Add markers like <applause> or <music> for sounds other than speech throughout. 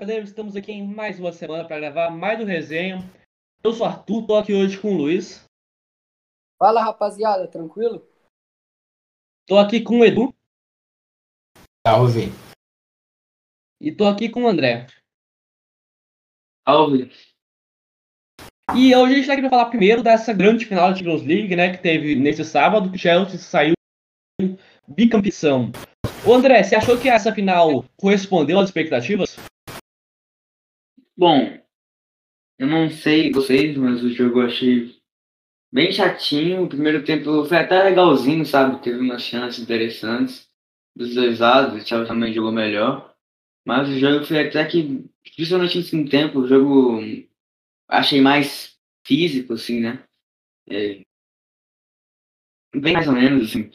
Chapeleiros! Estamos aqui em mais uma semana para gravar mais um resenha. Eu sou o Arthur, tô aqui hoje com o Luiz. Fala, rapaziada, tranquilo? Tô aqui com o Edu. Salve. E tô aqui com o André. Salve. E hoje a gente tá aqui para falar primeiro dessa grande final da Champions League, né, que teve nesse sábado, que o Chelsea saiu bicampeão. Ô André, você achou que essa final correspondeu às expectativas? Bom, eu não sei vocês, mas o jogo eu achei bem chatinho. O primeiro tempo foi até legalzinho, sabe? Teve umas chances interessantes dos dois lados. O Chelsea também jogou melhor. Mas o jogo foi até que, principalmente no segundo tempo, o jogo achei mais físico, assim, né? É, bem mais ou menos, assim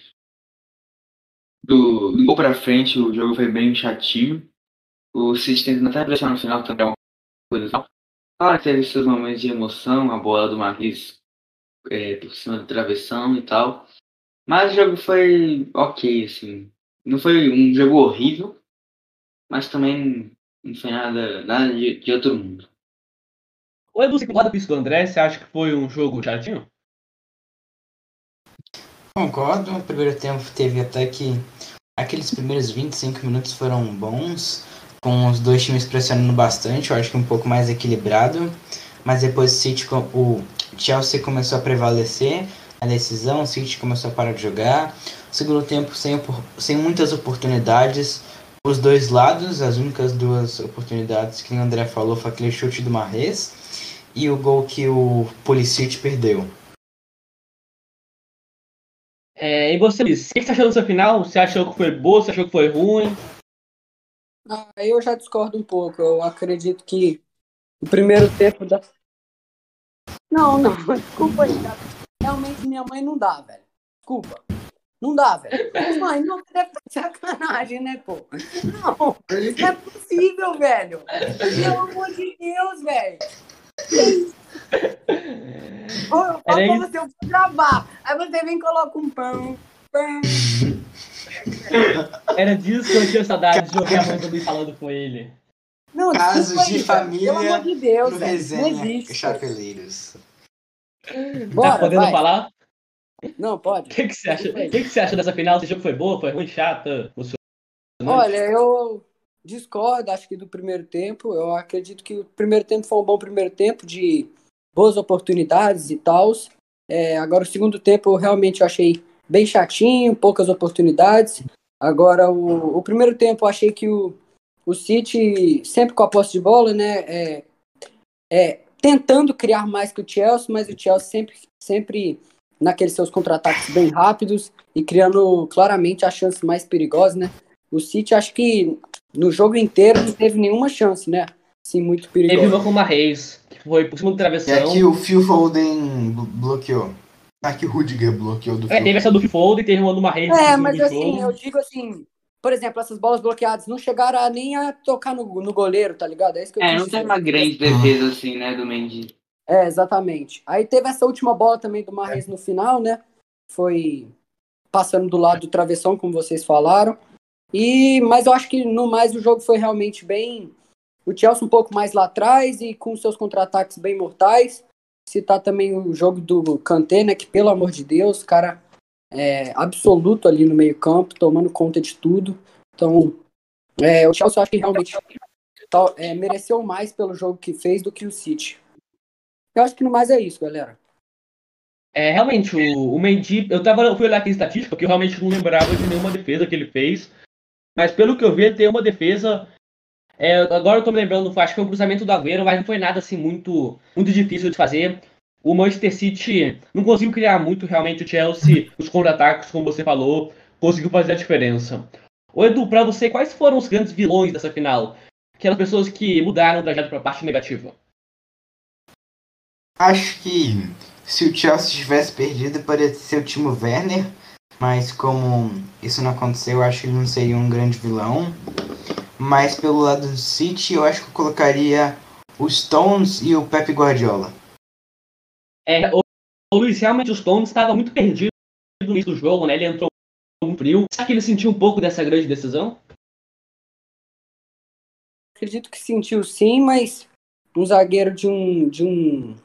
do, do gol pra frente, o jogo foi bem chatinho. O City tentando até pressionar no final também, uma coisa tal. Claro que teve seus momentos de emoção, a bola do Marquinhos é, por cima do travessão e tal. Mas o jogo foi ok, assim. Não foi um jogo horrível, mas também não foi nada, nada de, de outro mundo. O Edu, você concorda com isso do André? Você acha que foi um jogo chatinho? Concordo, o primeiro tempo teve até que aqueles primeiros 25 minutos foram bons, com os dois times pressionando bastante, eu acho que um pouco mais equilibrado, mas depois o City, o Chelsea começou a prevalecer a decisão, o City começou a parar de jogar, segundo tempo sem, sem muitas oportunidades, os dois lados, as únicas duas oportunidades que o André falou foi aquele chute do Marrez e o gol que o Pulisic perdeu. É, e você, o que você achou dessa final? Você achou que foi boa? Você achou que foi ruim? Ah, eu já discordo um pouco. Eu acredito que o primeiro tempo da. Não, não, <laughs> desculpa aí, cara. Realmente minha mãe não dá, velho. Desculpa. Não dá, velho. Mãe, não deve ter sacanagem, né, pô? Não, não é possível, velho. Pelo amor de Deus, velho. Ô, Era como se eu for gravar. Aí você vem e coloca um pão. pão. Era disso que eu tinha saudade de ouvir a mãe do falando com ele. Não, Casos de família pelo amor de Deus, no resenha Chapeleiros. Bora, tá podendo vai. falar? Não, pode. O que, que, você acha? O que, que você acha dessa final? Achou que foi boa? Foi ruim, chata? Olha, eu discordo, acho que do primeiro tempo. Eu acredito que o primeiro tempo foi um bom primeiro tempo de boas oportunidades e tal. É, agora o segundo tempo eu realmente achei bem chatinho, poucas oportunidades. Agora o, o primeiro tempo eu achei que o, o City, sempre com a posse de bola, né, é, é, tentando criar mais que o Chelsea, mas o Chelsea sempre, sempre naqueles seus contra-ataques bem rápidos e criando claramente a chance mais perigosa, né? O City acho que no jogo inteiro não teve nenhuma chance, né? Sim, muito perigoso. Teve uma com o Marreis, que foi por cima do travessão. É que o Phil Foden bloqueou. Ah, que o Rudiger bloqueou do É, teve essa do Foden e teve uma do Marreis. É, mas assim, eu digo assim, por exemplo, essas bolas bloqueadas não chegaram a nem a tocar no, no goleiro, tá ligado? É, isso que eu é não tem uma grande defesa assim, né, do Mendy. É, exatamente. Aí teve essa última bola também do Marreis no final, né? Foi passando do lado do travessão, como vocês falaram. E, mas eu acho que no mais o jogo foi realmente bem. O Chelsea um pouco mais lá atrás e com seus contra-ataques bem mortais. Citar também o jogo do Kanté, né? Que pelo amor de Deus, cara é absoluto ali no meio-campo, tomando conta de tudo. Então, é, o Chelsea acho que realmente é, mereceu mais pelo jogo que fez do que o City. Eu acho que no mais é isso, galera. É, realmente, o, o Mendy, eu tava, eu fui olhar aqui a estatística, porque eu realmente não lembrava de nenhuma defesa que ele fez. Mas pelo que eu vi, ele tem uma defesa. É, agora eu tô me lembrando, acho que foi o cruzamento do Agüero, mas não foi nada assim muito, muito difícil de fazer. O Manchester City não conseguiu criar muito, realmente o Chelsea, os contra-ataques, como você falou, conseguiu fazer a diferença. Ô Edu, pra você, quais foram os grandes vilões dessa final? Aquelas pessoas que mudaram o trajeto pra parte negativa. Acho que se o Chelsea tivesse perdido, poderia ser o Timo Werner, mas como isso não aconteceu, eu acho que ele não seria um grande vilão. Mas pelo lado do City, eu acho que eu colocaria os Stones e o Pep Guardiola. É, o, o Luiz, realmente o Stones estava muito perdido no início do jogo, né? Ele entrou muito frio. Será que ele sentiu um pouco dessa grande decisão? acredito que sentiu sim, mas um zagueiro de um. De um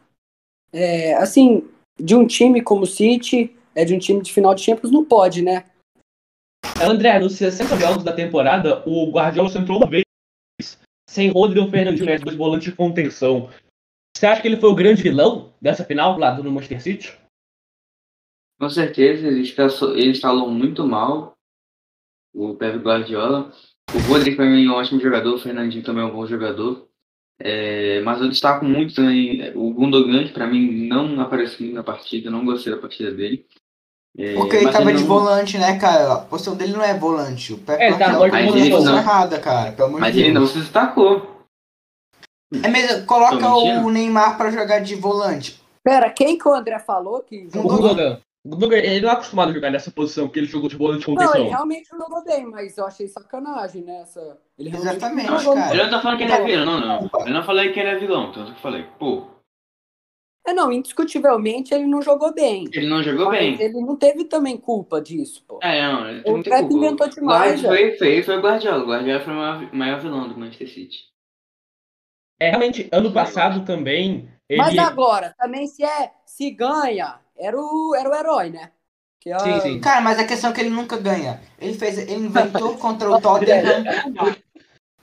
é, assim, de um time como o City, é de um time de final de Champions, não pode, né? André, nos 60 jogos da temporada, o Guardiola entrou uma vez sem Rodrigo Fernandinho, né, dois volantes de contenção. Você acha que ele foi o grande vilão dessa final lá do Manchester City? Com certeza, ele instalou muito mal o Pep Guardiola. O Rodrigo para mim é um ótimo jogador, o Fernandinho também é um bom jogador. É, mas eu destaco muito também o Gundogan, que para mim não apareceu na partida, não gostei da partida dele. É, Porque ele tava de volante, né, cara? A posição dele não é volante. O Pepe é, tá, tá posição não... errada, cara. Pelo amor mas de ele não se destacou. É mesmo, coloca o Neymar para jogar de volante. Pera, quem que o André falou que O Gundogan. Ele não é acostumado a jogar nessa posição, porque ele jogou de volante de contenção. Não, ele realmente jogou bem, mas eu achei sacanagem nessa. Ele Exatamente, jogou cara. Eu não tô falando que ele é vilão, não, não. Eu não falei que ele é vilão, tanto que eu falei, pô. É, não, indiscutivelmente ele não jogou bem. Ele não jogou mas bem. Ele não teve também culpa disso, pô. É, não, ele O não tem Pepe culpa. inventou demais, Foi, foi, foi o Guardiola. O Guardiola foi o maior, maior vilão do Manchester City. É, realmente, ano passado também, ele... Mas agora, também se é se ganha, era o, era o herói, né? Que é Sim, sim. Cara, mas a questão é que ele nunca ganha. Ele fez, ele inventou <laughs> contra o Tottenham.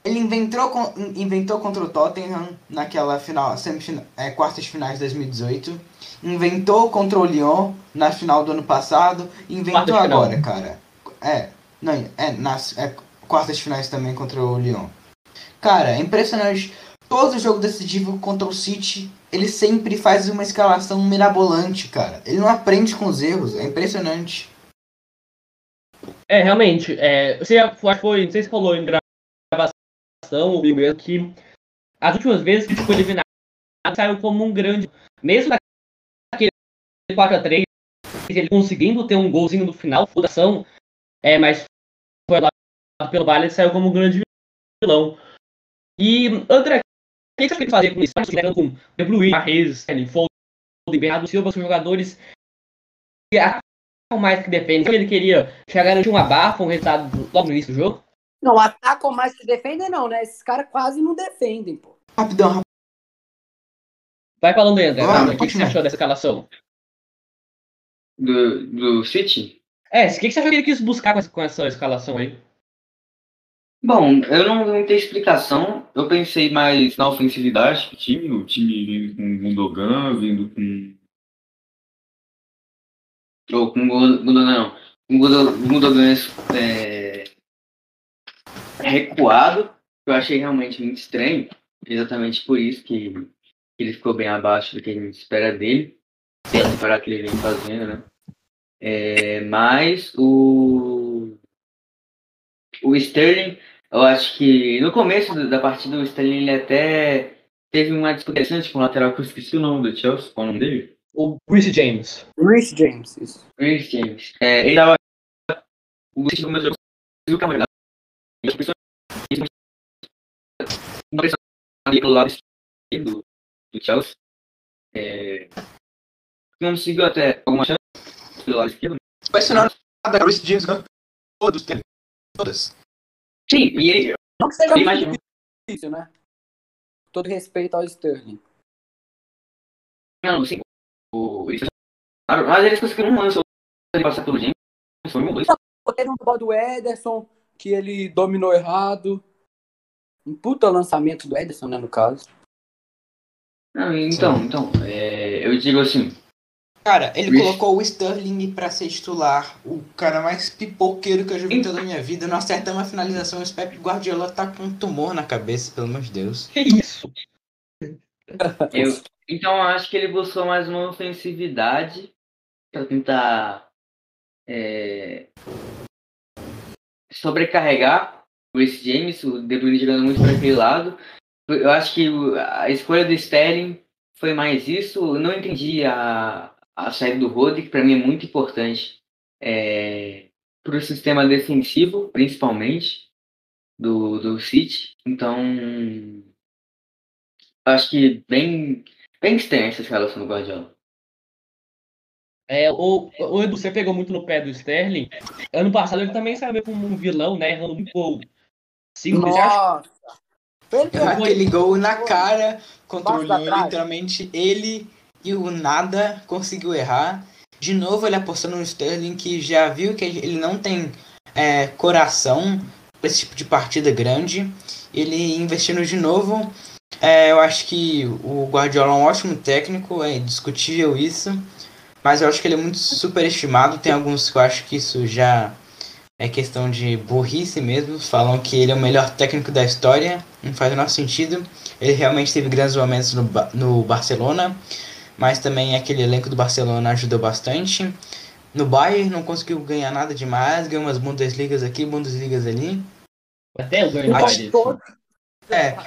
Ele inventou, inventou contra o Tottenham naquela final, semifinal, é, quartas de finais de 2018. Inventou contra o Lyon na final do ano passado. Inventou agora, cara. É, não, é nas é, quartas de finais também contra o Lyon. Cara, é impressionante. Todo jogo decisivo contra o City, ele sempre faz uma escalação mirabolante, cara. Ele não aprende com os erros, é impressionante. É, realmente, é, você acho que foi, não sei se falou em ou mesmo que as últimas vezes que foi eliminado saiu como um grande, mesmo naquele 4x3, ele conseguindo ter um golzinho no final, fundação, é, mas foi lá pelo Vale, saiu como um grande vilão. E, André, o que você acha que ele fazia com isso? Tá com De Bruyne, Marrez, Foden, Bernardo Silva, são jogadores que mais que defendem. Ele queria chegar garantir um abafa, um resultado logo no início do jogo. Não, atacam mais que defendem, não, né? Esses caras quase não defendem, pô. Rapidão, rapidão. Vai falando aí, André. Vai, o que, que você achou dessa escalação? Do, do City? É, o que, que você achou que ele quis buscar com essa, com essa escalação aí? Bom, eu não, não tenho explicação. Eu pensei mais na ofensividade do time. O time vindo com o Gundogan, vindo com. Ou com o Gun- Gundogan, não. Com Gundogan é, recuado. Eu achei realmente muito estranho. Exatamente por isso que que ele ficou bem abaixo do que a gente espera dele. Pela temporada que ele vem fazendo, né? É, mas o. O Sterling, eu acho que no começo da partida o Sterling ele até teve uma disputa interessante com o lateral que eu esqueci o nome do Chelsea, qual é o nome dele? O Bruce James. Reece James, isso. Reece James. É, ele tava. O City começou Uma pressão ali pelo lado esquerdo do, Chelsea. É, conseguiu até alguma chance pelo lado esquerdo. Impressionante. Nada, Chris James ganhou todos, tem todas. Sim, e ele. Não que seja muito imagina- difícil, né? Todo respeito ao Sterling. Não, sim. O, eles- mas eles conseguiram um lance ele passar pelo James. Foi um dois. Teve um gol do Ederson, que ele dominou errado. Um puta lançamento do Ederson, né, no caso. Não, então, então, é, eu digo assim, Cara, ele colocou o Sterling pra ser titular. O cara mais pipoqueiro que eu já vi em toda a minha vida. Não acerta uma finalização. O Pep Guardiola tá com um tumor na cabeça, pelo amor de Deus. Que isso? <laughs> eu, então eu acho que ele buscou mais uma ofensividade para tentar é, sobrecarregar o Reece James, o De Bruyne jogando muito para aquele lado. Eu acho que a escolha do Sterling foi mais isso. Eu não entendi a, a saída do Rodri, que para mim é muito importante para o sistema defensivo, principalmente, do, do City. Então, acho que bem, bem estranha essa escalação do Guardiola. É, o, o Edu, você pegou muito no pé do Sterling. Ano passado ele também saiu como um vilão, né? Errando muito gol. Cinco, Nossa! Aquele gol na cara, controlou literalmente ele e o nada conseguiu errar. De novo ele apostou no Sterling que já viu que ele não tem é, coração para esse tipo de partida grande. Ele investindo de novo. É, eu acho que o Guardiola é um ótimo técnico, é discutível isso. Mas eu acho que ele é muito superestimado. Tem alguns que eu acho que isso já é questão de burrice mesmo. Falam que ele é o melhor técnico da história. Não faz o nosso sentido. Ele realmente teve grandes momentos no, no Barcelona mas também aquele elenco do Barcelona ajudou bastante. No Bayern não conseguiu ganhar nada demais, ganhou umas Bundesligas aqui, Bundesligas ali. Até eu ganhei É,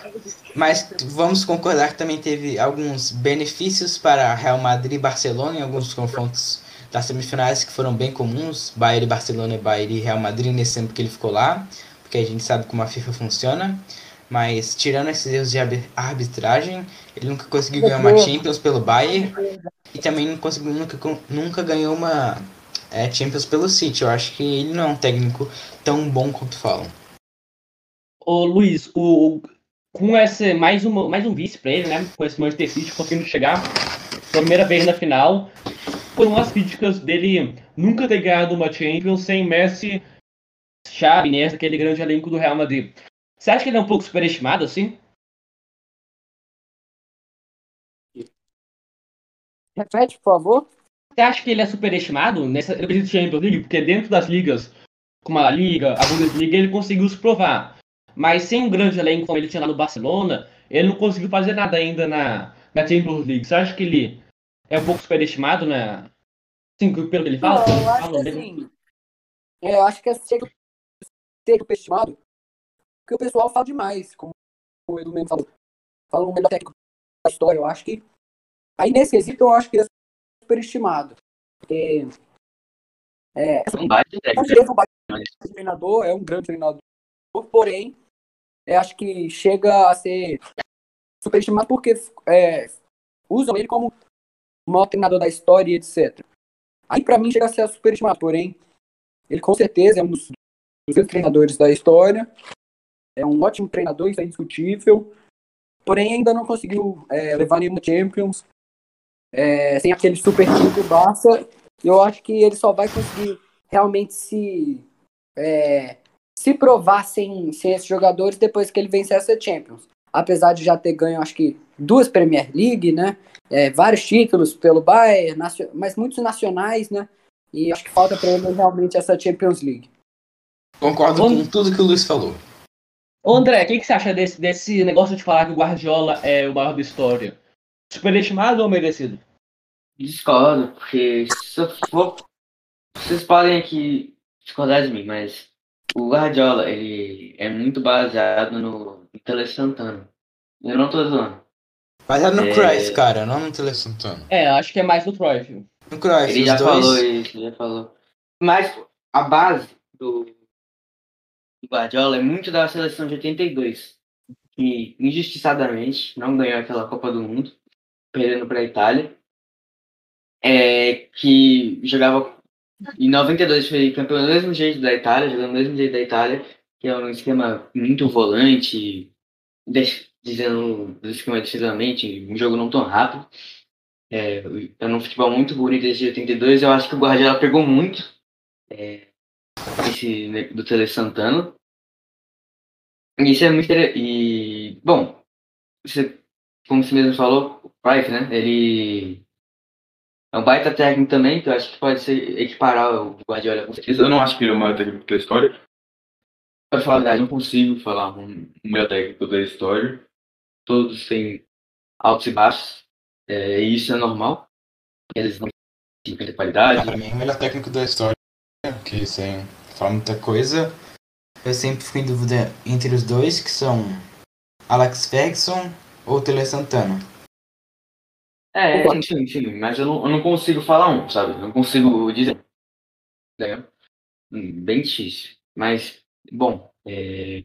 mas vamos concordar que também teve alguns benefícios para Real Madrid e Barcelona em alguns confrontos das semifinais que foram bem comuns, Bayern e Barcelona, Bayern e Real Madrid nesse tempo que ele ficou lá, porque a gente sabe como a FIFA funciona. Mas tirando esses erros de arbitragem, ele nunca conseguiu ganhar uma Champions pelo Bayern e também não conseguiu, nunca, nunca ganhou uma é, Champions pelo City. Eu acho que ele não é um técnico tão bom quanto falam. Ô Luiz, o, com esse mais, uma, mais um vice para ele, né? Com esse Manchester City conseguindo chegar pela primeira vez na final, foram as críticas dele nunca ter ganhado uma Champions sem Messi, Xavi, né? Aquele grande elenco do Real Madrid. Você acha que ele é um pouco superestimado, assim? Repete, por favor. Você acha que ele é superestimado nessa Champions League? Porque dentro das ligas, como a Liga, a Bundesliga, ele conseguiu se provar. Mas sem um grande elenco como ele tinha lá no Barcelona, ele não conseguiu fazer nada ainda na, na Champions League. Você acha que ele é um pouco superestimado, né? Sim, pelo que ele fala? Não, eu acho que assim, eu acho que é ser superestimado porque o pessoal fala demais, como o Edu mesmo falou. Fala o melhor técnico da história. Eu acho que. Aí nesse quesito eu acho que é superestimado. Porque. É, um baita técnico. Um treinador, é um grande treinador, porém, é, acho que chega a ser superestimado porque é, usam ele como o maior treinador da história, etc. Aí para mim chega a ser superestimado, porém, ele com certeza é um dos, dos treinadores da história é um ótimo treinador, isso é indiscutível. Porém, ainda não conseguiu é, levar nenhuma Champions. É, sem aquele super time do Barça. Eu acho que ele só vai conseguir realmente se é, se provar sem, sem esses jogadores depois que ele vencer essa Champions. Apesar de já ter ganho, acho que duas Premier League, né? É, vários títulos pelo Bayern, mas muitos nacionais, né? E acho que falta para ele realmente essa Champions League. Concordo com tudo que o Luiz falou. Ô André, o que, que, você acha desse, desse negócio de falar que o Guardiola é o maior da história? Superestimado ou merecido? Discordo, porque se eu for... Vocês podem aqui discordar de mim, mas o Guardiola, ele é muito baseado no, no Tele Santana. Eu não tô zoando. Baseado no é... Cruyff, cara, não no Tele Santana. É, acho que é mais no Cruyff. No Cruyff, Ele já dois... falou isso, já falou. Mas a base do Guardiola é muito da seleção de 82, que injustiçadamente não ganhou aquela Copa do Mundo, perdendo para a Itália, é, que jogava em 92 foi campeão do mesmo jeito da Itália, jogando do mesmo jeito da Itália, que é um esquema muito volante, dizendo do esquema defensivamente, um jogo não tão rápido. É, é um futebol muito bonito desde 82. Eu acho que o Guardiola pegou muito é, esse do Tele Santana. Isso é muito E, bom, você, como você mesmo falou, o Price, né? Ele é um baita técnico também, que eu acho que pode ser equiparar o Guardiola com certeza. Eu não acho que ele é o maior técnico da história. Para falar a verdade, não consigo falar um, um melhor técnico da história. Todos têm altos e baixos. É, e isso é normal. Eles não têm qualidade. Para mim, é o melhor técnico da história, que sem falar muita coisa, eu sempre fico em dúvida entre os dois, que são Alex Ferguson ou Tele Santana. É, sim, sim, mas eu não, eu não consigo falar um, sabe? Eu não consigo dizer. É bem difícil. Mas, bom, é...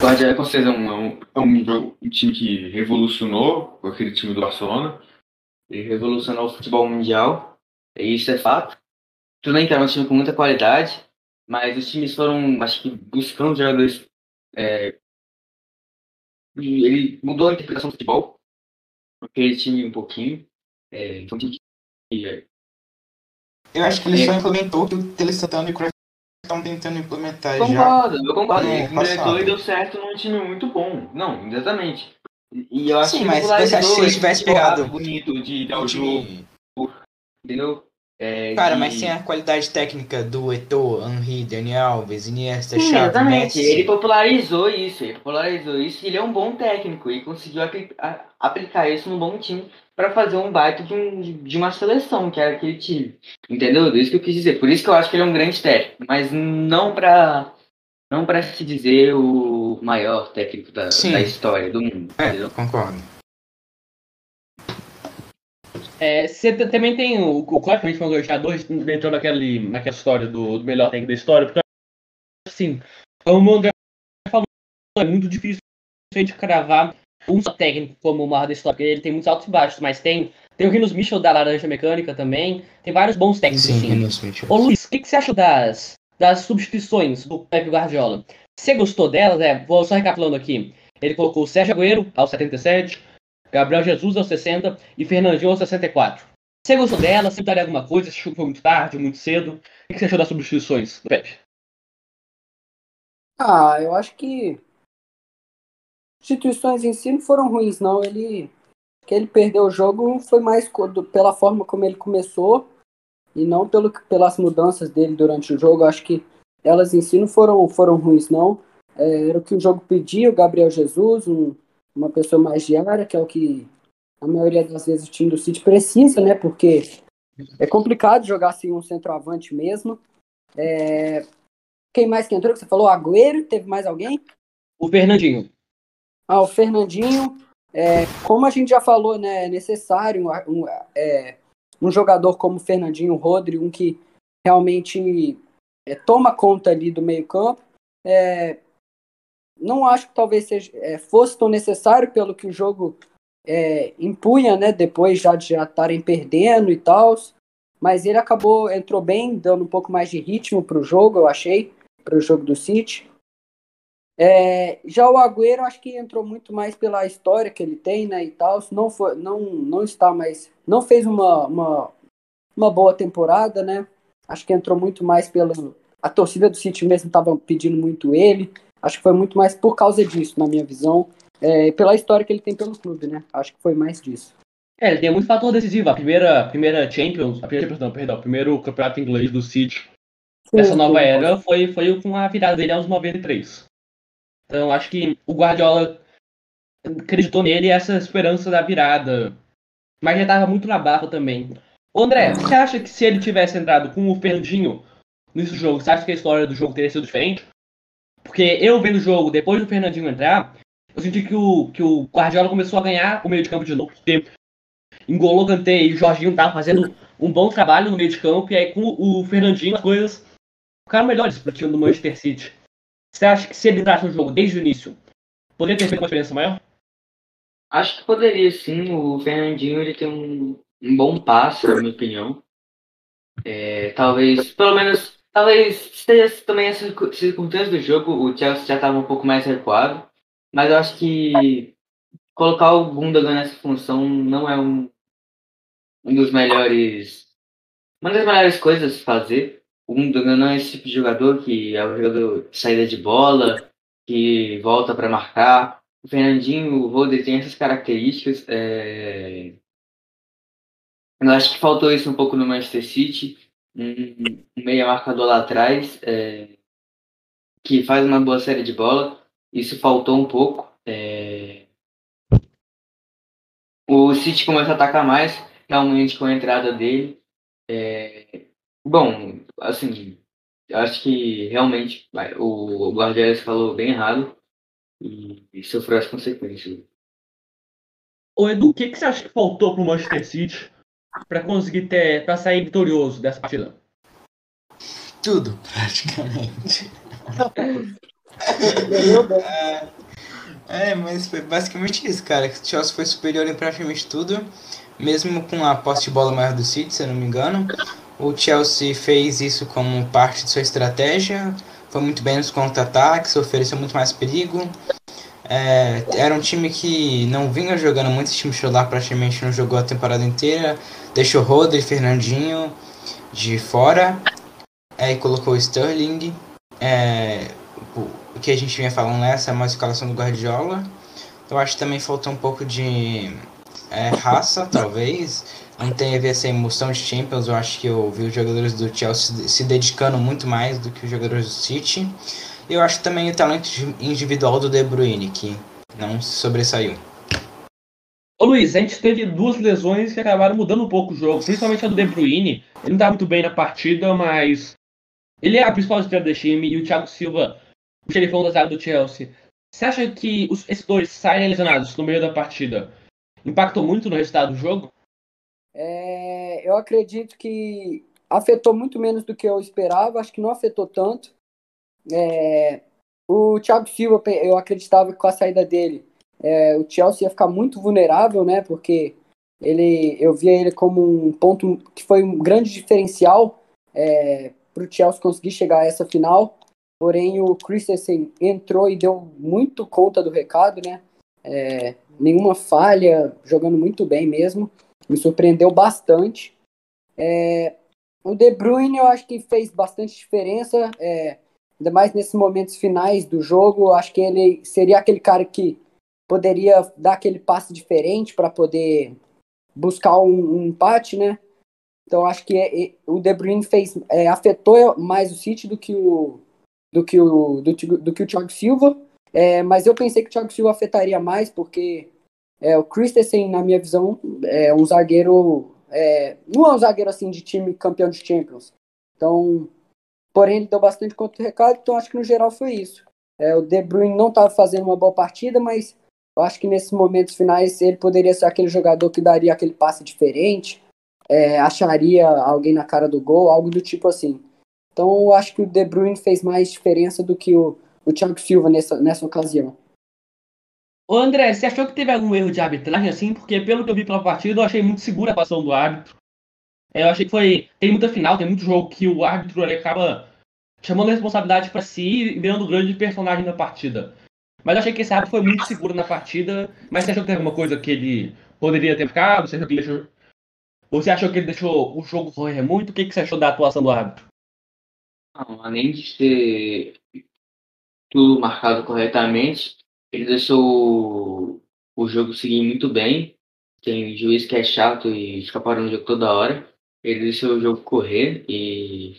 Guardiola com certeza é um, é um, um, time que revolucionou aquele time do Barcelona. Ele revolucionou o futebol mundial, e isso é fato. Tudo bem que era um time com muita qualidade, mas os times foram, acho que, buscando jogadores é, ele mudou a interpretação do futebol, aquele time um pouquinho. É, é, Eu acho que ele É. só implementou o que o Tele Santana e o Cruyff estão tentando implementar já. Concordo, eu concordo. É, implementou e deu certo num time muito bom. Não, exatamente. E eu acho Sim, que mas popularizou você acha que se ele esse tivesse pegado bonito de dar o jogo, entendeu? É, Cara, de- mas sem a qualidade técnica do Eto'o, Henry, Dani Alves, Iniesta, Sim, Xavi, exatamente. Messi... Ele popularizou isso, ele popularizou isso e ele é um bom técnico e conseguiu apli- a- aplicar isso num bom time para fazer um baita de, um- de uma seleção, que era aquele time. Entendeu? Isso que eu quis dizer. Por isso que eu acho que ele é um grande técnico, mas não para não para se dizer o maior técnico da, da história do mundo. É, Entendeu? concordo. É, você também tem o, o já dois, entrou naquele, naquela história do, do melhor técnico da história, porque assim, como o falou, é muito difícil a gente cravar um só técnico como o maior da história, porque ele tem muitos altos e baixos, mas tem, tem o Rinos Mitchell da Laranja Mecânica também, tem vários bons técnicos Sim, assim. Ô Luiz, o que, que você achou das, das substituições do Pep Guardiola? Você gostou delas? É, vou só recapitulando aqui. Ele colocou o Sérgio Agüero aos 77, Gabriel Jesus aos 60 e Fernandinho aos 64. Você gostou delas? Você daria alguma coisa? Você achou que foi muito tarde, muito cedo? O que você achou das substituições do Pep? Ah, eu acho que instituições em si não foram ruins, não. Ele que ele perdeu o jogo foi mais pela forma como ele começou e não pelo, pelas mudanças dele durante o jogo. Eu acho que elas em si não foram, foram ruins, não. É, era o que o jogo pedia, o Gabriel Jesus, um- uma pessoa mais de área, que é o que a maioria das vezes o time do City precisa, né? Porque é complicado jogar sem um centroavante mesmo. É, quem mais que entrou? Que você falou? Agüero? Teve mais alguém? O Fernandinho. Ah, o Fernandinho. É, como a gente já falou, né? É necessário um, um, é, um jogador como o Fernandinho, o Rodri, um que realmente é, toma conta ali do meio-campo. É, não acho que talvez seja, é, fosse tão necessário pelo que o jogo é, impunha, né? Depois já de já estarem perdendo e tal. Mas ele acabou, entrou bem, dando um pouco mais de ritmo para o jogo, eu achei, para o jogo do City. É, já o Agüero acho que entrou muito mais pela história que ele tem, né, e tal. Não foi, não, não está mais, não fez uma, uma, uma boa temporada, né? Acho que entrou muito mais pela a torcida do City mesmo estava pedindo muito ele. Acho que foi muito mais por causa disso, na minha visão, é, pela história que ele tem pelo clube, né? Acho que foi mais disso. É, ele tem muito fator decisivo. A primeira, primeira Champions, a primeira Champions não, perdão, o primeiro campeonato inglês do City Essa nova era foi, foi com a virada dele aos 93. Então acho que o Guardiola acreditou nele e essa esperança da virada. Mas já estava muito na barra também. Ô, André, você acha que se ele tivesse entrado com o Fernandinho nesse jogo, você acha que a história do jogo teria sido diferente? Porque eu vendo o jogo, depois do Fernandinho entrar, eu senti que o, que o Guardiola começou a ganhar o meio de campo de novo. Porque engolou Kanté e o Jorginho estavam fazendo um bom trabalho no meio de campo. E aí com o Fernandinho as coisas ficaram melhores pro time do Manchester City. Você acha que se ele entrasse no jogo desde o início, poderia ter feito uma diferença maior? Acho que poderia sim. O Fernandinho ele tem um, um bom passe, na minha opinião. É, talvez, pelo menos, talvez seja também circu- circunstância do jogo. O Chelsea já estava um pouco mais recuado, mas eu acho que colocar o Gundogan nessa função não é um, um dos melhores, uma das melhores coisas a fazer. O Gundogan não é esse tipo de jogador que é o jogador de saída de bola, que volta para marcar. O Fernandinho, o Rodri tem essas características. é, Eu acho que faltou isso um pouco no Manchester City. Um, meia marcador lá atrás, é, que faz uma boa série de bola. Isso faltou um pouco. é. O City começou a atacar mais, realmente com a entrada dele. É, Bom, assim, acho que realmente o Guardiola falou bem errado e, sofreu as consequências. Ô Edu, o que, que você acha que faltou pro Manchester City para conseguir ter, para sair vitorioso dessa partida? Tudo, praticamente. <laughs> É, mas foi basicamente isso, cara. O Chelsea foi superior em praticamente tudo, mesmo com a posse de bola maior do City, se eu não me engano. O Chelsea fez isso como parte de sua estratégia, foi muito bem nos contra-ataques, ofereceu muito mais perigo. É, era um time que não vinha jogando muito, esse time titular praticamente não jogou a temporada inteira. Deixou Rodri e Fernandinho de fora. É, colocou o Sterling. É, o que a gente vinha falando nessa é uma escalação do Guardiola. Eu acho que também faltou um pouco de é, raça, talvez. Não teve essa emoção de Champions. Eu acho que eu vi os jogadores do Chelsea se dedicando muito mais do que os jogadores do City. Eu acho também o talento individual do De Bruyne, que não se sobressaiu. Ô Luiz, a gente teve duas lesões que acabaram mudando um pouco o jogo, principalmente a do De Bruyne. Ele não tá muito bem na partida, mas ele é a principal estrela do time e o Thiago Silva, o xerifão da zaga do Chelsea. Você acha que os, esses dois saírem lesionados no meio da partida impactou muito no resultado do jogo? É, eu acredito que afetou muito menos do que eu esperava, acho que não afetou tanto. É, o Thiago Silva, eu acreditava que com a saída dele, é, o Chelsea ia ficar muito vulnerável, né? Porque ele, eu via ele como um ponto que foi um grande diferencial é, para o Chelsea conseguir chegar a essa final. Porém, o Christensen entrou e deu muito conta do recado, né? É, nenhuma falha, jogando muito bem mesmo. Me surpreendeu bastante. É, o De Bruyne eu acho que fez bastante diferença. É, ainda mais nesses momentos finais do jogo, acho que ele seria aquele cara que poderia dar aquele passe diferente para poder buscar um, um, empate, né? Então acho que é, é, o De Bruyne fez é, afetou mais o City do que o do que o do, do que o Thiago Silva, é, mas eu pensei que o Thiago Silva afetaria mais porque é, o Christensen, na minha visão, é um zagueiro é, não é um zagueiro assim de time campeão de Champions. Então Porém, ele deu bastante contra o recado, então acho que no geral foi isso. É, o De Bruyne não estava fazendo uma boa partida, mas eu acho que nesses momentos finais ele poderia ser aquele jogador que daria aquele passe diferente, é, acharia alguém na cara do gol, algo do tipo assim. Então eu acho que o De Bruyne fez mais diferença do que o, o Thiago Silva nessa, nessa ocasião. Ô André, você achou que teve algum erro de arbitragem assim? Porque pelo que eu vi pela partida, eu achei muito segura a atuação do árbitro. É, eu achei que foi. Tem muita final, tem muito jogo que o árbitro ele acaba chamando a responsabilidade para si e virando o grande personagem da partida. Mas eu achei que esse árbitro foi muito seguro na partida. Mas você achou que tem alguma coisa que ele poderia ter ficado? Você achou que ele deixou. Você achou que ele deixou o jogo correr muito? O que, que você achou da atuação do árbitro? Não, além de ser tudo marcado corretamente, ele deixou o jogo seguir muito bem. Tem juiz que é chato e fica parando o jogo toda hora ele deixou o jogo correr e,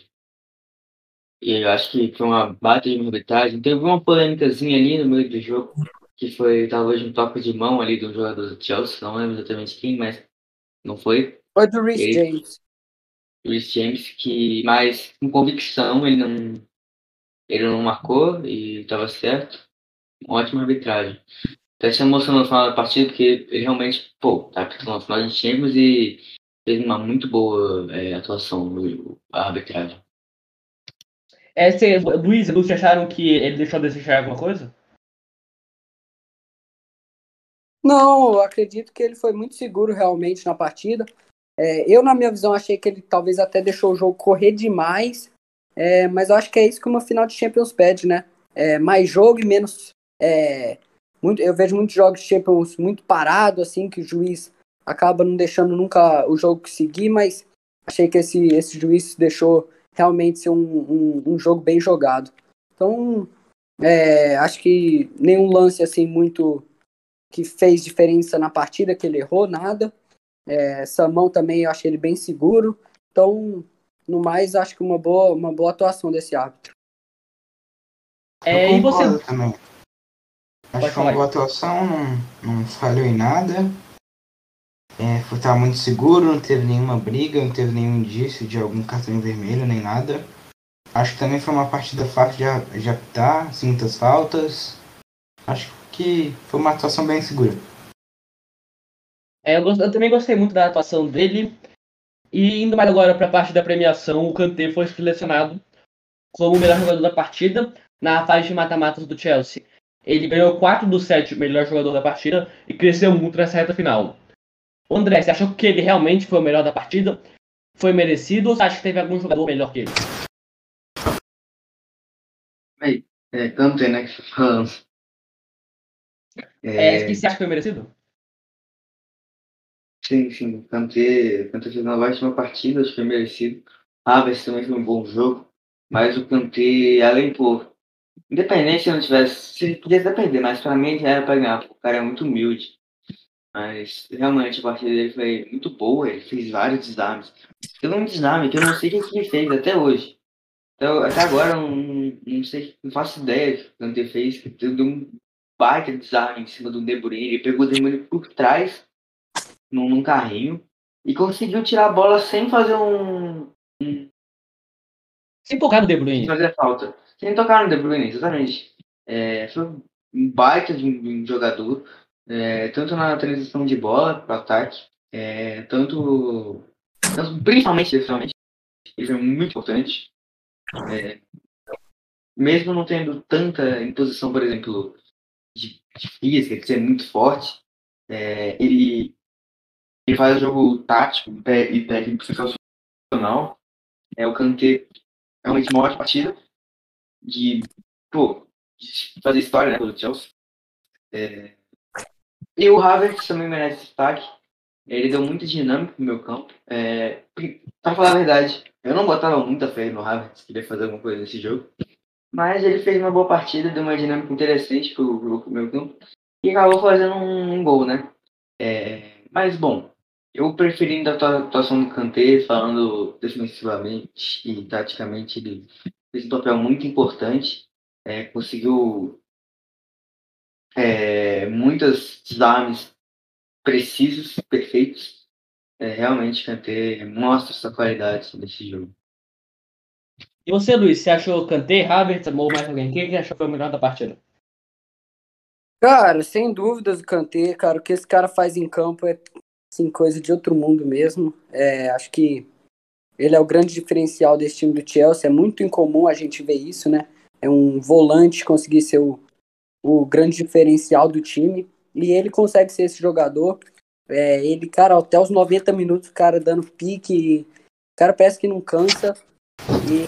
e eu acho que foi uma bata de arbitragem. Teve uma polêmicazinha ali no meio do jogo, que foi talvez um toque de mão ali do jogador do Chelsea, não lembro exatamente quem, mas não foi. Foi do Rhys James. Rhys James, que, mas com convicção ele não, ele não marcou e estava certo. Uma ótima arbitragem. Até se emocionou no final da partida, porque ele realmente, pô, tá no final de Champions e fez uma muito boa é, atuação no arbitragem. É, cê, Luiz Lúcio acharam que ele deixou a desejar alguma coisa? Não, eu acredito que ele foi muito seguro realmente na partida. É, eu, na minha visão, achei que ele talvez até deixou o jogo correr demais, é, mas eu acho que é isso que uma final de Champions pede, né? É, mais jogo e menos. É, muito, eu vejo muitos jogos de Champions muito parado, assim, que o juiz acaba não deixando nunca o jogo seguir, mas achei que esse, esse juiz deixou realmente ser um, um, um jogo bem jogado. Então, é, acho que nenhum lance assim muito que fez diferença na partida, que ele errou, nada. É, Samão também eu achei ele bem seguro. Então, no mais, acho que uma boa, uma boa atuação desse árbitro. É, e você também. Acho que foi uma boa atuação, não, não falhou em nada. É, foi, tava muito seguro, não teve nenhuma briga, não teve nenhum indício de algum cartão vermelho, nem nada. Acho que também foi uma partida fácil de, de apitar, sem muitas faltas. Acho que foi uma atuação bem segura. É, eu, eu, também gostei muito da atuação dele. E indo mais agora para a parte da premiação, o Kanté foi selecionado como o melhor jogador da partida na fase de mata-matas do Chelsea. Ele ganhou 4 dos 7 melhor jogador da partida e cresceu muito nessa reta final. André, você achou que ele realmente foi o melhor da partida? Foi merecido ou você acha que teve algum jogador melhor que ele? Bem, é, tanto é, né, falando. É, que você acha que foi merecido? Sim, sim. O Kanté, o Kanté fez uma ótima partida, acho que foi merecido. Havertz também foi um bom jogo. Mas o Kanté, além, pô, independente se não tivesse, se ele pudesse depender, mas pra mim já era pra ganhar, porque o cara é muito humilde. Mas realmente a partida dele foi muito boa, ele fez vários desarmes. Teve um desarme que eu não sei o que ele fez até hoje. Então, até agora eu não, não sei, não faço ideia do que o Kanté fez, que deu um baita desarme em cima do De Bruyne, ele pegou o De Bruyne por trás, num, num carrinho, e conseguiu tirar a bola sem fazer um, Sem tocar no De Bruyne. fazer falta. Sem tocar no De Bruyne, exatamente. É, foi um baita de um, de um jogador, é, tanto na transição de bola para ataque, é, tanto, tanto principalmente defensivamente, ele foi muito importante. É, mesmo não tendo tanta imposição, por exemplo, de, de física, de ser muito forte, é, ele, ele faz o jogo tático e té- técnico sensacional. É, o Kanté realmente uma ótima partida de, pô, de fazer história né, pelo Chelsea. É, e o Havertz também merece destaque. Ele deu muita dinâmica no meu campo. É, pra falar a verdade, eu não botava muita fé no Havertz, queria fazer alguma coisa nesse jogo. Mas ele fez uma boa partida, deu uma dinâmica interessante pro, pro, pro meu campo. E acabou fazendo um, um gol, né? É, mas bom, eu preferindo a atua- atuação do Kanté, falando defensivamente e taticamente, ele fez um papel muito importante. É, conseguiu é, muitas desarmes precisos, perfeitos. É, realmente, Kanté mostra sua qualidade nesse jogo. E você, Luiz, você achou Kanté, Havertz ou mais alguém? Quem que achou que foi o melhor da partida? Cara, sem dúvidas o Kanté, cara, o que esse cara faz em campo é assim, coisa de outro mundo mesmo. É, acho que ele é o grande diferencial desse time do Chelsea. É muito incomum a gente ver isso, né? É um volante conseguir ser o, o grande diferencial do time. E ele consegue ser esse jogador. É, ele, cara, até os 90 minutos, cara dando pique. Cara parece que não cansa. E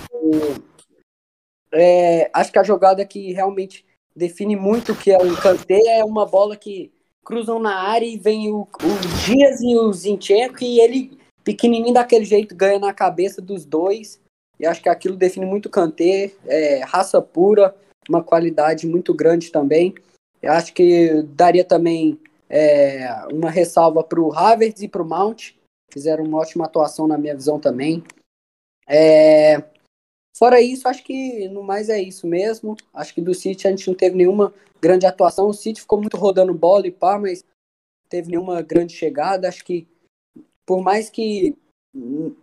é, acho que a jogada que realmente define muito o que é o Kanté é uma bola que cruzam na área e vem o, o Dias e o Zinchenko e ele, pequenininho daquele jeito, ganha na cabeça dos dois. E acho que aquilo define muito o Kanté, é, raça pura, uma qualidade muito grande também. Eu acho que daria também é, uma ressalva para o Havertz e para o Mount, fizeram uma ótima atuação na minha visão também. É, Fora isso, acho que no mais é isso mesmo. Acho que do City a gente não teve nenhuma grande atuação. O City ficou muito rodando bola e pá, mas teve nenhuma grande chegada. Acho que por mais que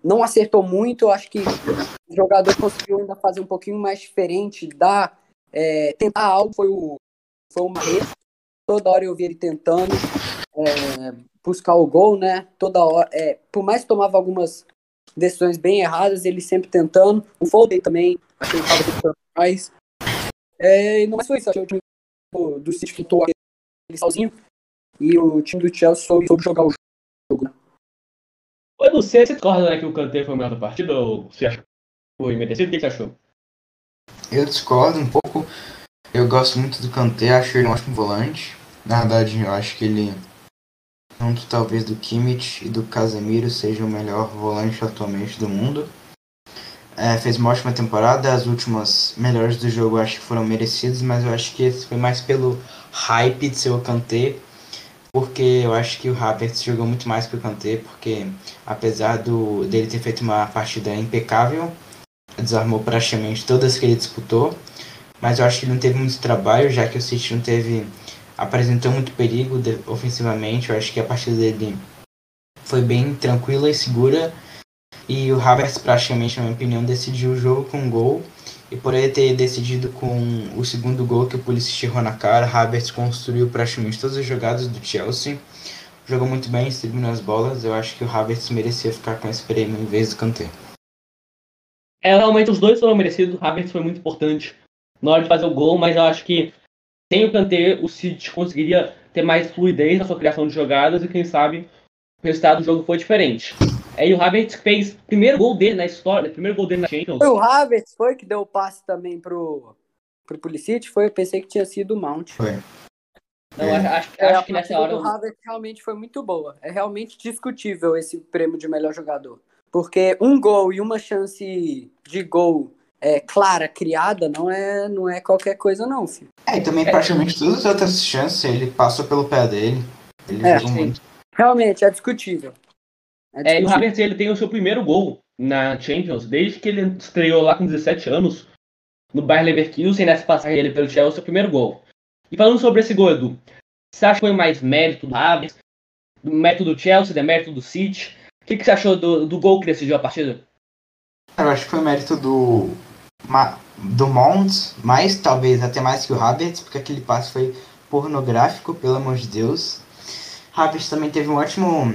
não acertou muito, acho que o jogador conseguiu ainda fazer um pouquinho mais diferente, dar, é, tentar algo. Foi o, foi Marreto. Toda hora eu vi ele tentando é, buscar o gol, né? Toda hora. É, por mais que tomava algumas decisões bem erradas, ele sempre tentando. O Foden também, acho que mais. É, não mais foi isso, que o time do, do City lutou ele sozinho e o time do Chelsea soube, soube jogar o jogo. né? Ô, Edu, você, você discorda né, que o Kanté foi o melhor da partida ou você acha que foi merecido? O que você achou? Eu discordo um pouco. Eu gosto muito do Kanté, acho ele um ótimo volante. Na verdade, eu acho que ele, junto talvez do Kimmich e do Casemiro, seja o melhor volante atualmente do mundo. É, fez uma ótima temporada, as últimas melhores do jogo acho que foram merecidas, mas eu acho que esse foi mais pelo hype de ser o Kanté, porque eu acho que o Havertz jogou muito mais que o Kanté, porque apesar do, dele ter feito uma partida impecável, desarmou praticamente todas que ele disputou, mas eu acho que ele não teve muito trabalho, já que o City não teve apresentou muito perigo ofensivamente. Eu acho que a partida dele foi bem tranquila e segura. E o Havertz praticamente, na minha opinião, decidiu o jogo com um gol. E por ele ter decidido com o segundo gol que o Pulisic errou na cara, Havertz construiu praticamente todas as jogadas do Chelsea. Jogou muito bem, distribuindo as bolas. Eu acho que o Havertz merecia ficar com esse prêmio em vez do Kanté. É, realmente os dois foram merecidos. O Havertz foi muito importante na hora de fazer o gol, mas eu acho que sem o Kanté, o City conseguiria ter mais fluidez na sua criação de jogadas e quem sabe o resultado do jogo foi diferente. Aí o Havertz fez o primeiro gol dele na história, o primeiro gol dele na Champions. Foi o Havertz, foi que deu o passe também pro, pro Pulisic? Foi, eu pensei que tinha sido o Mount. Foi. Então, É. acho, É, acho a que nessa hora. do Havertz realmente foi muito boa. É realmente discutível esse prêmio de melhor jogador. Porque um gol e uma chance de gol é, clara, criada, não é, não é qualquer coisa, não, filho. É, e também praticamente todas as outras chances ele passou pelo pé dele. Ele É, jogou muito. Realmente, é discutível. É É, e o. Havertz ele tem o seu primeiro gol na Champions, desde que ele estreou lá com 17 anos no Bayer Leverkusen, nessa passagem dele pelo Chelsea, seu primeiro gol. E falando sobre esse gol, Edu, você acha que foi mais mérito do Havertz, do mérito do Chelsea, do mérito do City? Que, que você achou do, do gol que decidiu a partida? Eu acho que foi mérito do, do Mount, mais talvez até mais que o Havertz, porque aquele passe foi pornográfico, pelo amor de Deus. Havertz também teve um ótimo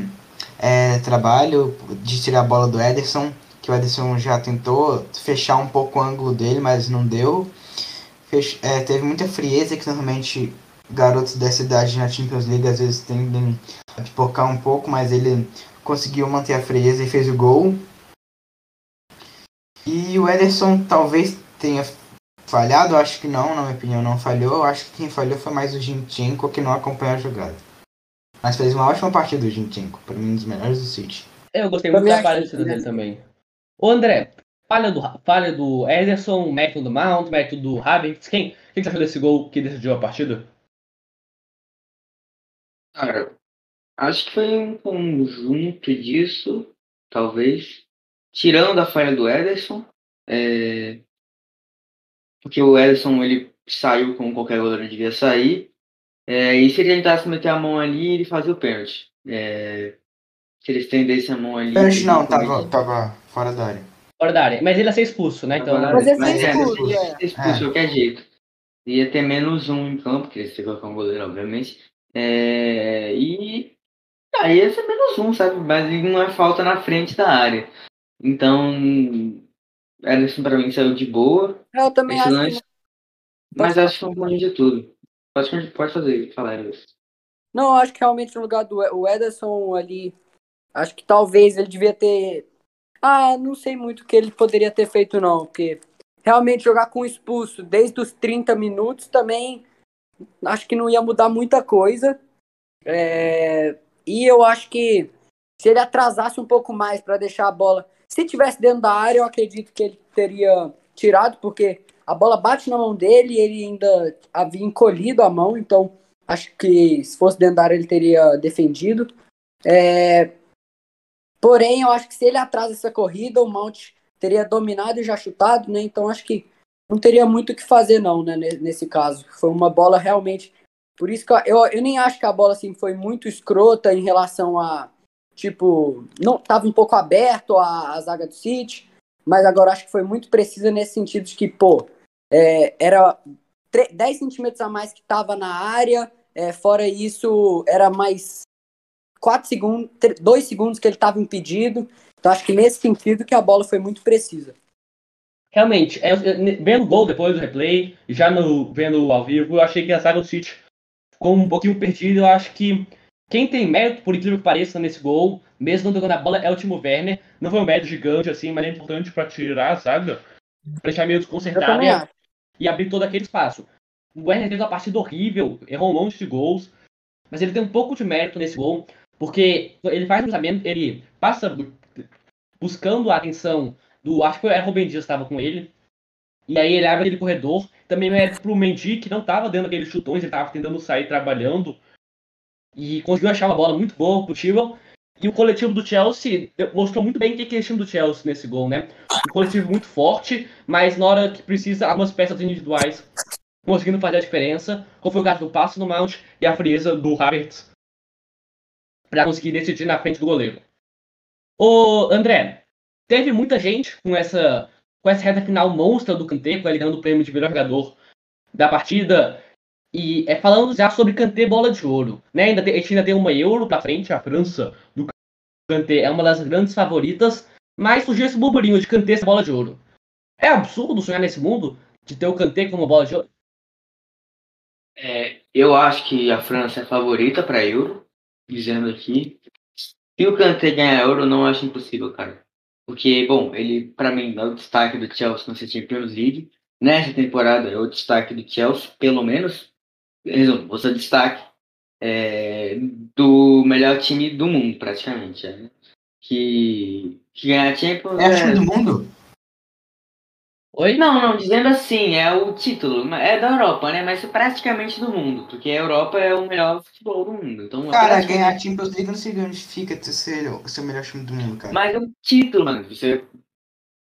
é, trabalho de tirar a bola do Ederson, que o Ederson já tentou fechar um pouco o ângulo dele, mas não deu. Fech- é, teve muita frieza que normalmente garotos dessa idade na Champions League às vezes tendem a pipocar um pouco, mas ele conseguiu manter a frieza e fez o gol. E o Ederson talvez tenha falhado, acho que não, na minha opinião não falhou. Acho que quem falhou foi mais o Zinchenko que não acompanhou a jogada. Mas fez uma ótima partida o Zinchenko, para mim um dos melhores do City. Eu gostei muito da partida né? dele também. Ô André, falha do, falha do Ederson, mérito do Mount, mérito do Havertz, quem? O que você achou desse gol que decidiu a partida? Cara, acho que foi um conjunto disso, talvez. Tirando a falha do Ederson. é, Porque o Ederson ele saiu como qualquer goleiro devia sair. É, E se ele tentasse meter a mão ali, ele fazia o pênalti. É, Se ele estendesse a mão ali. Pênalti ele não, tava, tava fora da área. Fora da área. Mas ele ia ser expulso, né? Então, Mas Mas é é, expulso, expulso, é. expulso de qualquer jeito. Ia ter menos um em campo, porque você colocar um goleiro, obviamente. É, e aí ia ser menos um, sabe? Mas não é falta na frente da área. Então, Ederson pra mim saiu de boa. Eu também Esse acho lance, que. mas acho que foi um conjunto de tudo. Pode, pode fazer, falar isso. Não, acho que realmente no lugar do o Ederson ali. Acho que talvez ele devia ter. Ah, não sei muito o que ele poderia ter feito, não. Porque realmente jogar com expulso desde os 30 minutos também. Acho que não ia mudar muita coisa. É, E eu acho que se ele atrasasse um pouco mais para deixar a bola. Se tivesse dentro da área, eu acredito que ele teria tirado, porque a bola bate na mão dele e ele ainda havia encolhido a mão, então acho que se fosse dentro da área ele teria defendido. É, Porém, eu acho que se ele atrasa essa corrida, o Mount teria dominado e já chutado, né? Então acho que não teria muito o que fazer, não, né? ne- Nesse caso. Foi uma bola realmente. Por isso que eu, eu, nem acho que a bola assim, foi muito escrota em relação a. Tipo, não tava um pouco aberto a, a zaga do City, mas agora acho que foi muito precisa nesse sentido de que, pô, é, era tre- 10 centímetros a mais que tava na área, é, fora isso, era mais 4 segundos, 2 segundos que ele estava impedido. Então acho que nesse sentido que a bola foi muito precisa. Realmente, é, eu- vendo o gol depois do replay, já no, vendo ao vivo, eu achei que a zaga do City ficou um pouquinho perdida. Eu acho que quem tem mérito, por incrível que pareça, nesse gol, mesmo não tocando a bola, é o Timo Werner. Não foi um mérito gigante assim, mas é importante para tirar a zaga, pra deixar meio desconcertado e, e abrir todo aquele espaço. O Werner fez uma partida horrível, errou um monte de gols, mas ele tem um pouco de mérito nesse gol, porque ele faz um cruzamento, ele passa bu- buscando a atenção do. Acho que era o Rubem Dias que estava com ele. E aí ele abre aquele corredor. Também mérito pro Mendy, que não estava dando aqueles chutões, ele estava tentando sair trabalhando. E conseguiu achar uma bola muito boa pro Tibble. E o coletivo do Chelsea mostrou muito bem o que é esse time do Chelsea nesse gol, né? Um coletivo muito forte, mas na hora que precisa, algumas peças individuais conseguindo fazer a diferença. Como foi o caso do passo no Mount e a frieza do Havertz para conseguir decidir na frente do goleiro. Ô, André, teve muita gente com essa com essa reta final monstra do Kanté, com ele ganhando o prêmio de melhor jogador da partida. E é falando já sobre Kanté bola de ouro, né? Ainda tem, a gente ainda tem uma Euro pra frente, a França do Kanté é uma das grandes favoritas, mas surgiu esse burburinho de Kanté ser bola de ouro. É absurdo sonhar nesse mundo de ter o Kanté como bola de ouro? É, eu acho que a França é favorita para Euro, dizendo aqui. Se o Kanté ganhar Euro, eu não acho impossível, cara. Porque, bom, ele, para mim, é o destaque do Chelsea na Champions League. Nessa temporada é o destaque do Chelsea, pelo menos. Resumo, você destaque é, do melhor time do mundo, praticamente. né? Que, que ganhar a Champions É o time do mundo? Oi? Não, não, dizendo assim, é o título, é da Europa, né? Mas praticamente do mundo, porque a Europa é o melhor futebol do mundo. Então, é Cara, praticamente- ganhar a Champions League não significa ter ser, ser o melhor time do mundo, cara. Mas é o título, mano. Você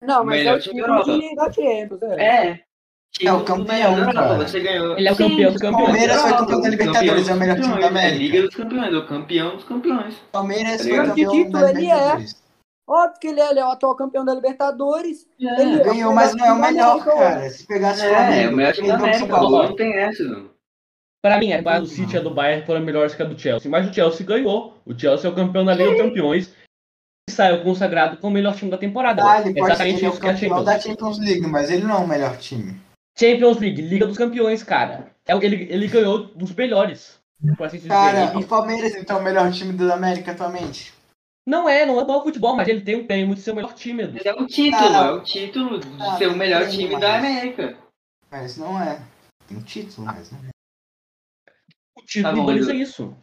Não, mas Melhor é o time time da Champions, é. é. É o campeão, Europa, cara. Você ganhou. Ele é o campeão dos campeões. Palmeiras foi campeão da Libertadores, é o melhor time da É América. Liga dos Campeões, é o campeão dos campeões. Palmeiras Tá foi campeão da ele é? Libertadores. Óbvio que ele é, ele é o atual campeão da Libertadores. Ele é Ganhou, mas não é o melhor, cara. Se pegasse É, Flamengo, é o melhor time da América. São Paulo. Não tem essa, não. Pra mim, a do City e a do Bayern foram melhores que a do Chelsea. Mas o Chelsea ganhou. O Chelsea é o campeão da Liga dos Campeões. E saiu consagrado como o melhor time da temporada. Ah, ele pode ser Exatamente ele é o é campeão Champions. da Champions League, mas ele não é o melhor time. Champions League, Liga dos Campeões, cara. É o- Ele, ele ganhou dos melhores. Assim dizer. Cara, Ele- o Palmeiras então é o melhor time da América atualmente. Não é, não é bom futebol, mas ele tem o prêmio de ser o melhor time. Edu. Mas é o título, Ah, é o título de ah, ser o melhor tem time mais. da América. Mas não é. Tem um título, mas não é. O título Tá bom, deles é isso.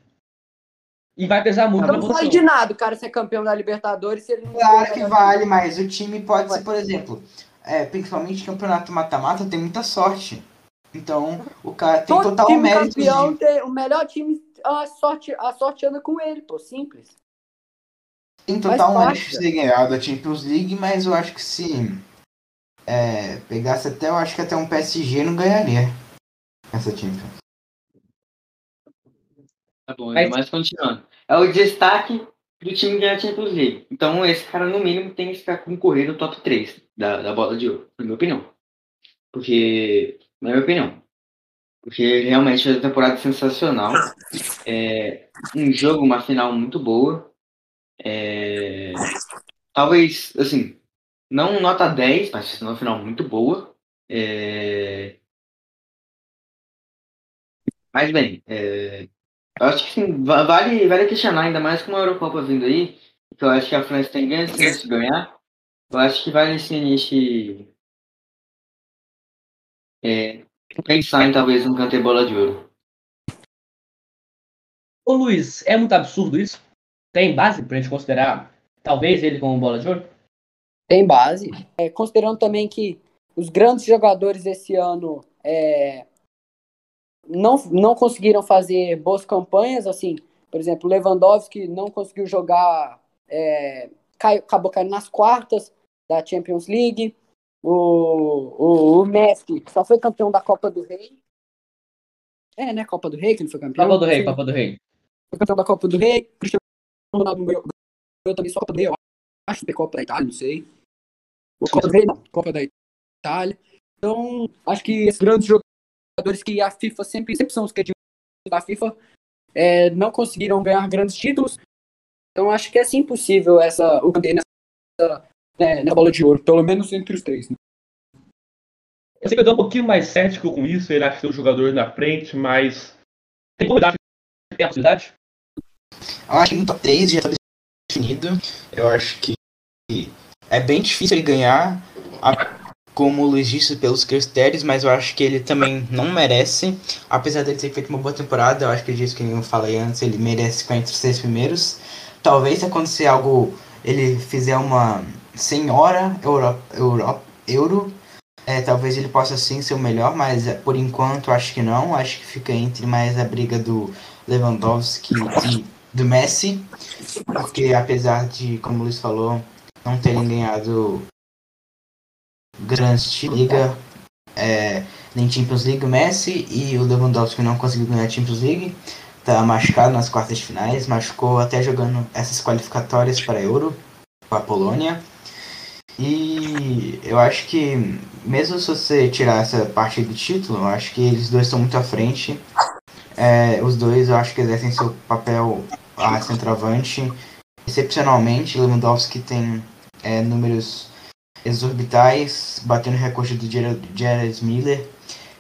E vai pesar muito na não vale de nada o cara ser campeão da Libertadores se ele não Claro que vale, mas o time pode ser, por exemplo, é, principalmente campeonato mata-mata, tem muita sorte. Então, o cara tem Todo total time mérito campeão de, tem o melhor time, a sorte, a sorte anda com ele, pô, simples. Faz total parte, mérito de ter ganhado a Champions League, mas eu acho que se é, pegasse até, eu acho que até um PSG não ganharia essa Champions. Tá bom, Mas- mas continuando. É o destaque do time que ganha a Champions League. Então esse cara, no mínimo, tem que ficar concorrendo no top 3 da, da bola de ouro, na minha opinião. Porque. Na minha opinião. Porque realmente foi uma temporada sensacional. É, um jogo, uma final muito boa. É, talvez, assim, não nota 10, mas uma final muito boa. É, mas bem, é, eu acho que sim, va- vale, vale questionar, ainda mais com uma Eurocopa vindo aí, que eu acho que a França tem grande chance de ganhar. Eu acho que vale sim a gente é, pensar em talvez um canter bola de ouro. Ô Luiz, é muito absurdo isso? Tem base pra gente considerar talvez ele como bola de ouro? Tem base. É, considerando também que os grandes jogadores esse ano é, não, não conseguiram fazer boas campanhas, assim, por exemplo, Lewandowski não conseguiu jogar, é, caiu- acabou caindo nas quartas da Champions League, o, o, o Messi só foi campeão da Copa do Rei. É, né? Copa do Rei que ele foi campeão. Copa do Rei, Copa do Rei. Foi campeão da Copa do Rei. Cristiano Ronaldo ganhou, também só a Copa do Rei, eu acho que Copa da Itália, não sei. O Copa do Rei, não. Copa da Itália. Então, acho que esses grandes jogadores que a FIFA sempre, sempre são os que da FIFA é, não conseguiram ganhar grandes títulos. Então, acho que é sim possível essa, o Kanté nessa, né, nessa bola de ouro, pelo menos entre os três. Né? Eu sei que eu tô um pouquinho mais cético com isso, ele acha que um jogador na frente, mas. Tem dar tem a possibilidade? Eu acho que no top 3 já tá definido. Eu acho que é bem difícil ele ganhar, a- como disse, pelos critérios, mas eu acho que ele também não merece. Apesar dele ter feito uma boa temporada, eu acho que disso que eu falei antes, ele merece ficar entre os seis primeiros. Talvez se acontecer algo, ele fizer uma senhora Euro, Euro, Euro é, talvez ele possa sim ser o melhor, mas é, por enquanto acho que não. Acho que fica entre mais a briga do Lewandowski e do Messi, porque apesar de, como o Luiz falou, não terem ganhado grandes de liga, é, nem Champions League, o Messi e o Lewandowski não conseguiu ganhar a Champions League, tá machucado nas quartas de finais, machucou até jogando essas qualificatórias para Euro, com a Polônia. E eu acho que, mesmo se você tirar essa parte do título, eu acho que eles dois estão muito à frente. É, os dois eu acho que exercem seu papel a centroavante. Excepcionalmente, Lewandowski tem é, números exorbitais, batendo recorde do Gerard Miller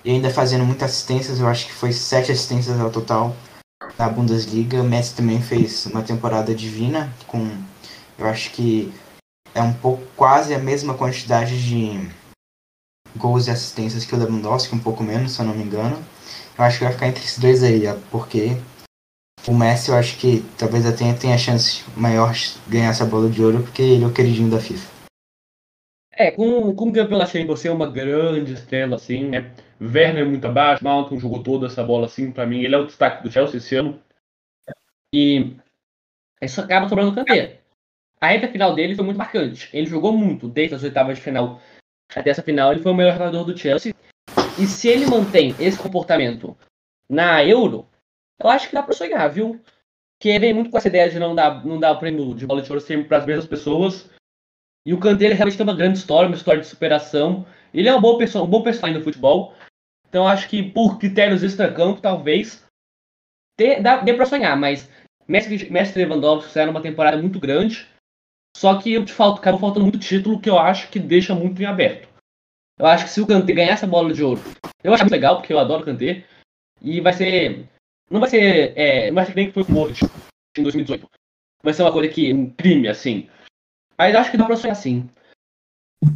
e ainda fazendo muitas assistências. Eu acho que foi sete assistências ao total na Bundesliga. Messi também fez uma temporada divina com, eu acho que é um pouco quase a mesma quantidade de gols e assistências que o Lewandowski, um pouco menos, se eu não me engano. Eu acho que vai ficar entre esses dois aí, porque o Messi eu acho que talvez até tenha chance maior de ganhar essa bola de ouro, porque ele é o queridinho da FIFA. É, com, com o campeão da Champions ser uma grande estrela, assim, né? Werner é muito abaixo, Malcolm jogou toda essa bola, assim, pra mim. Ele é o destaque do Chelsea esse ano. E isso acaba sobrando o Kanté. A reta final dele foi muito marcante. Ele jogou muito, desde as oitavas de final até essa final. Ele foi o melhor jogador do Chelsea. E se ele mantém esse comportamento na Euro, eu acho que dá pra sonhar, viu? Que vem muito com essa ideia de não dar, não dar o prêmio de bola de ouro sempre para as mesmas pessoas. E o Kanté ele realmente tem uma grande história, uma história de superação. Ele é um bom pessoa, um bom personagem no futebol. Então eu acho que por critérios extra-campo, talvez dê, dê pra sonhar, mas Messi, Messi Lewandowski fizeram uma temporada muito grande. Só que te falta, acabou faltando muito título que eu acho que deixa muito em aberto. Eu acho que se o Kanté ganhar essa bola de ouro, eu acho legal, porque eu adoro o Kanté. E vai ser. Não vai ser. É, não vai ser que nem que foi o Modric em 2018. Vai ser uma coisa que. um crime, assim. Mas acho que dá pra sonhar sim.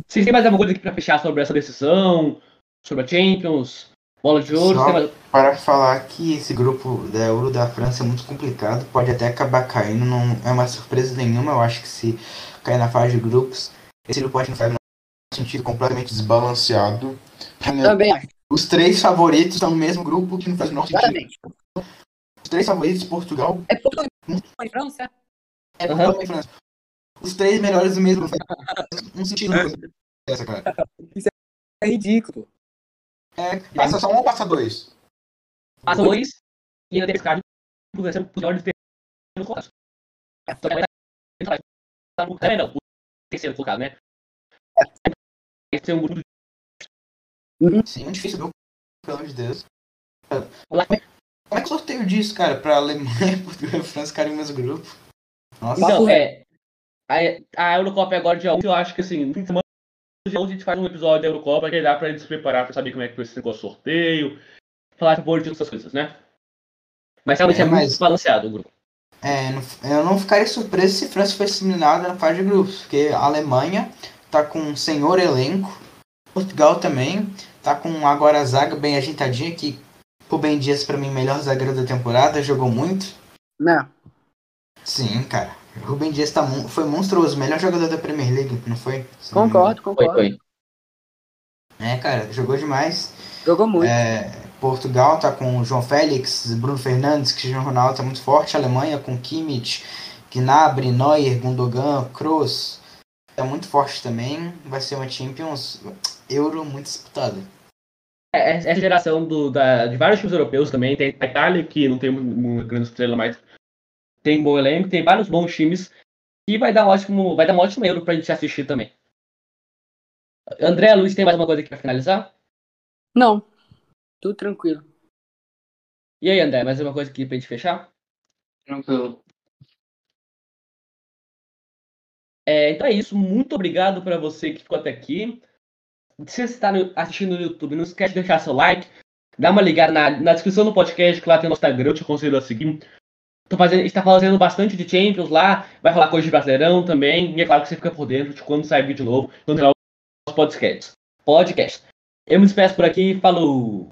Vocês têm mais alguma coisa aqui pra fechar sobre essa decisão? Sobre a Champions? Bola de ouro? Só mais... para falar que esse grupo da Euro da França é muito complicado, pode até acabar caindo, não é uma surpresa nenhuma. Eu acho que se cair na fase de grupos, esse grupo pode fazer um sentido completamente desbalanceado. Também acho. Os três favoritos estão no mesmo grupo que não faz o menor. Os três favoritos, Portugal, É Portugal e França? é. Portugal e França. Os três melhores do mesmo grupo. Não sentido essa, cara. <laughs> É ridículo. É, passa só um ou passa dois? Passa dois e ainda tem esse cara por ser o pior de ter no colocado. Estar no é, não, o terceiro colocado, né? Esse é um grupo Sim, muito difícil, grupo, pelo amor de Deus. Como é que sorteio disso, cara? Pra Alemanha, <laughs> Portugal e França ficarem no mesmo grupo? Nossa, Então, é. A, a Eurocopa é agora dia 11, eu acho que assim, no fim de semana, dia 11 a gente faz um episódio da Eurocopa que dá pra gente se preparar pra saber como é que foi esse negócio de sorteio, falar de board essas coisas, né? Mas realmente é, É, muito mas- desbalanceado o grupo. É, eu não ficaria surpreso se França fosse eliminada na fase de grupos, porque a Alemanha tá com um senhor elenco, Portugal também, tá com agora a zaga bem ajeitadinha, que o Ben Dias, pra mim, melhor zagueiro da temporada, jogou muito. Não. Sim, cara. O Rubem Dias tá, foi monstruoso, melhor jogador da Premier League, não foi? Se não me engano. Concordo, Foi, concordo. foi. É, cara, jogou demais. Jogou muito. É, Portugal tá com o João Félix, Bruno Fernandes, Cristiano Ronaldo tá muito forte. A Alemanha com Kimmich, Gnabry, Neuer, Gundogan, Kroos. Tá muito forte também. Vai ser uma Champions Euro muito disputada. É, Essa geração do, da, de vários times europeus também, tem a Itália, que não tem uma grande estrela, mas tem um bom elenco, tem vários bons times, e vai dar um ótimo, vai dar um ótimo euro pra gente assistir também. André, Luiz, tem mais uma coisa aqui pra finalizar? Não. Tudo tranquilo. E aí, André, mais uma coisa aqui pra gente fechar? Tranquilo. É, então é isso, muito obrigado para você que ficou até aqui. Se você está assistindo no YouTube, não esquece de deixar seu like, dá uma ligada na, na descrição do podcast, que lá tem o nosso Instagram, eu te aconselho a seguir. Tô fazendo, a gente tá fazendo bastante de Champions lá, vai rolar coisa de Brasileirão também, e é claro que você fica por dentro de quando sai vídeo novo, quando sair os podcasts. Podcast. Eu me despeço por aqui, falou!